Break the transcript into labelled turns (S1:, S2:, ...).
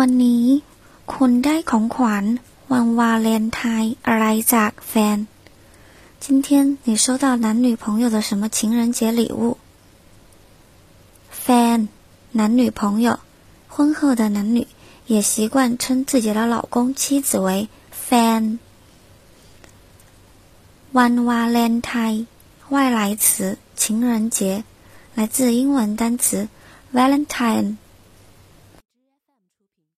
S1: วันนี้คุณได้ของ今天你收到男女朋友的什么情人节礼物？Fan，男女朋友，婚后的男女也习惯称自己的老公、妻子为 Fan。Valentine，外来词，情人节，来自英文单词 Valentine。